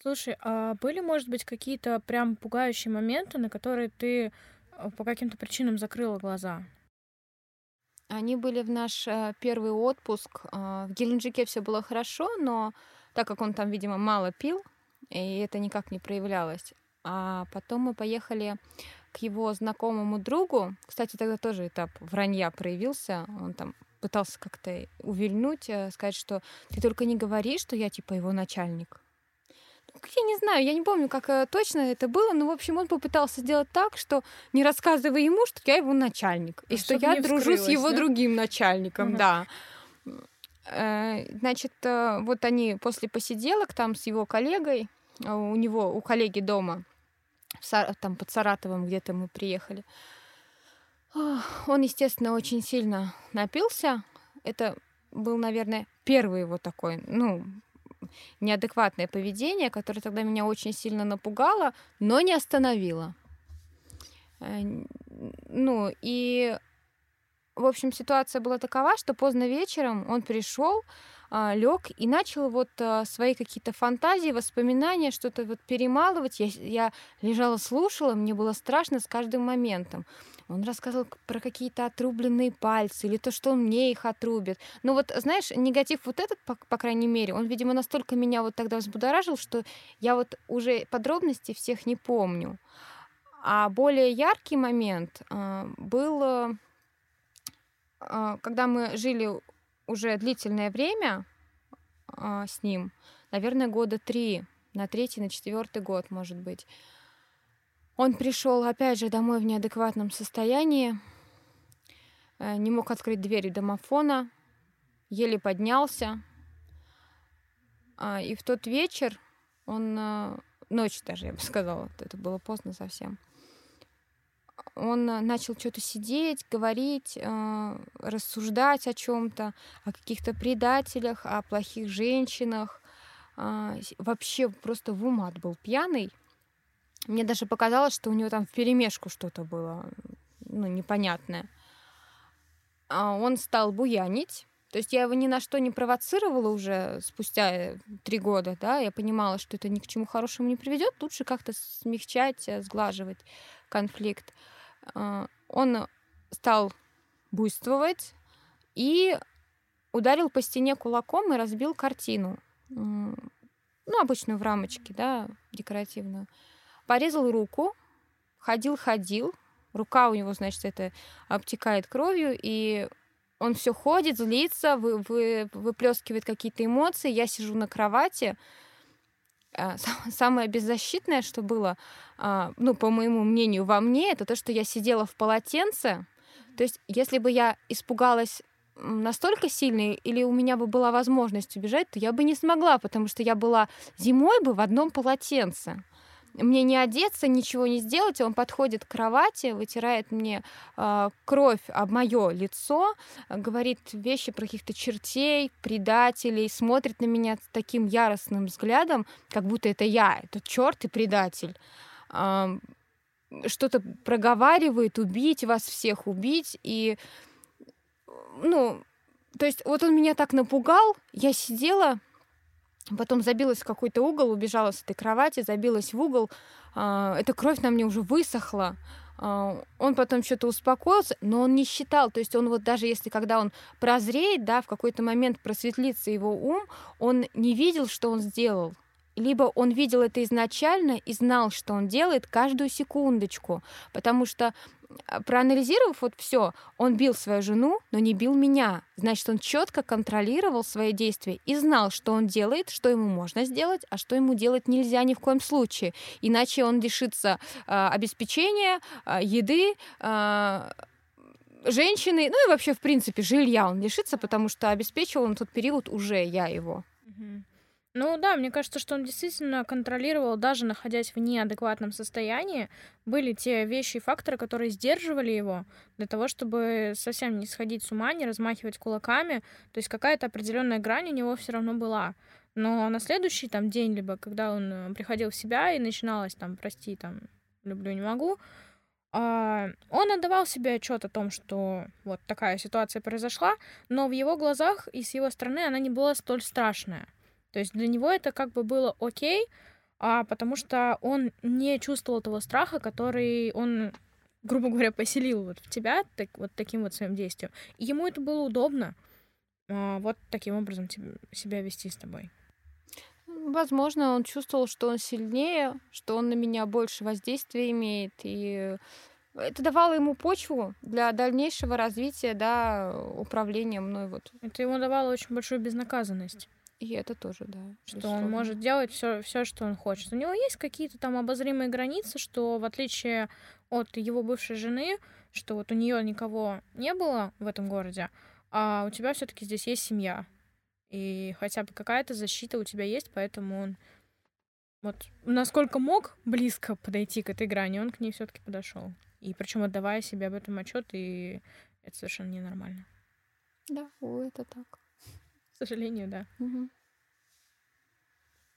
Слушай, а были, может быть, какие-то прям пугающие моменты, на которые ты э, по каким-то причинам закрыла глаза? Они были в наш э, первый отпуск. А, В Геленджике все было хорошо, но так как он там, видимо, мало пил, и это никак не проявлялось. А потом мы поехали к его знакомому другу. Кстати, тогда тоже этап вранья проявился. Он там пытался как-то увильнуть, э, сказать, что ты только не говори, что я типа его начальник. Ну, Я не знаю, я не помню, как э, точно это было, но, в общем, он попытался сделать так, что не рассказывай ему, что я его начальник, и А, что я дружу с его да? другим начальником, Ага. да. Э, Значит, э, вот они после посиделок там с его коллегой, у него, у коллеги дома, там под Саратовом где-то мы приехали. Он, естественно, очень сильно напился. Это был, наверное, первый его такой, ну, неадекватное поведение, которое тогда меня очень сильно напугало, но не остановило. Э, Ну, и, в общем, ситуация была такова, что поздно вечером он пришел, лег и начал вот а, свои какие-то фантазии, воспоминания, что-то вот перемалывать. Я, я лежала, слушала, мне было страшно с каждым моментом. Он рассказывал про какие-то отрубленные пальцы или то, что он мне их отрубит. Ну вот, знаешь, негатив вот этот, по, по крайней мере, он, видимо, настолько меня вот тогда взбудоражил, что я вот уже подробностей всех не помню. А более яркий момент а, был, э, а, когда мы жили уже длительное время а, с ним, наверное, года три, на третий, на четвертый год, может быть. Он пришел опять же домой в неадекватном состоянии, э, не мог открыть дверь домофона, еле поднялся. А, И в тот вечер он, э, ночь даже, я бы сказала, это было поздно совсем, он э, начал что-то сидеть, говорить, э, рассуждать о чем-то, о каких-то предателях, о плохих женщинах. А, Вообще просто в умат был пьяный. Мне даже показалось, что у него там в перемешку что-то было, ну, непонятное. А Он стал буянить. То есть я его ни на что не провоцировала уже спустя э, три года, да, я понимала, что это ни к чему хорошему не приведет, лучше как-то смягчать, э, сглаживать конфликт. А, Он стал буйствовать и ударил по стене кулаком и разбил картину. Ну, обычную в рамочке, да, декоративную. Порезал руку, ходил-ходил. Рука у него, значит, это обтекает кровью, и он все ходит, злится, вы, вы, выплескивает какие-то эмоции. Я сижу на кровати. А, са- Самое беззащитное, что было, а, ну, по моему мнению, во мне, это то, что я сидела в полотенце. То есть, если бы я испугалась настолько сильно, или у меня бы была возможность убежать, то я бы не смогла, потому что я была зимой бы в одном полотенце. Мне не одеться, ничего не сделать. Он подходит к кровати, вытирает мне а, кровь об мое лицо, говорит вещи про каких-то чертей, предателей, смотрит на меня таким яростным взглядом, как будто это я, это черт и предатель. Ам, Что-то проговаривает, убить вас всех, убить. И, ну, то есть вот он меня так напугал, я сидела, Потом забилась в какой-то угол, убежала с этой кровати, забилась в угол. А, Эта кровь на мне уже высохла. А, Он потом что-то успокоился, но он не считал. То есть он вот даже если когда он прозреет, да, в какой-то момент просветлится его ум, он не видел, что он сделал. Либо он видел это изначально и знал, что он делает каждую секундочку. Потому что проанализировав вот все, он бил свою жену, но не бил меня. Значит, он четко контролировал свои действия и знал, что он делает, что ему можно сделать, а что ему делать нельзя ни в коем случае. Иначе он лишится а, обеспечения, а, еды, а, женщины, ну и вообще, в принципе, жилья он лишится, потому что обеспечивал на тот период уже я его. Мгм. Ну да, мне кажется, что он действительно контролировал, даже находясь в неадекватном состоянии, были те вещи и факторы, которые сдерживали его для того, чтобы совсем не сходить с ума, не размахивать кулаками. То есть какая-то определенная грань у него все равно была. Но на следующий там день, либо когда он э, приходил в себя и начиналось там, прости, там, люблю, не могу, а, он отдавал себе отчет о том, что вот такая ситуация произошла, но в его глазах и с его стороны она не была столь страшная. То есть для него это как бы было окей, а потому что он не чувствовал того страха, который он, грубо говоря, поселил вот в тебя так, вот таким вот своим действием. И ему это было удобно а, вот таким образом себя вести с тобой. Возможно, он чувствовал, что он сильнее, что он на меня больше воздействия имеет, и это давало ему почву для дальнейшего развития, да, управления мной вот. Это ему давало очень большую безнаказанность. И это тоже, да. Что он может делать все, все, что он хочет. У него есть какие-то там обозримые границы, что в отличие от его бывшей жены, что вот у нее никого не было в этом городе, а у тебя все-таки здесь есть семья. И хотя бы какая-то защита у тебя есть, поэтому он вот насколько мог близко подойти к этой грани, он к ней все-таки подошел. И причем отдавая себе об этом отчет, и это совершенно ненормально. Да, о, это так. К сожалению, да. Угу.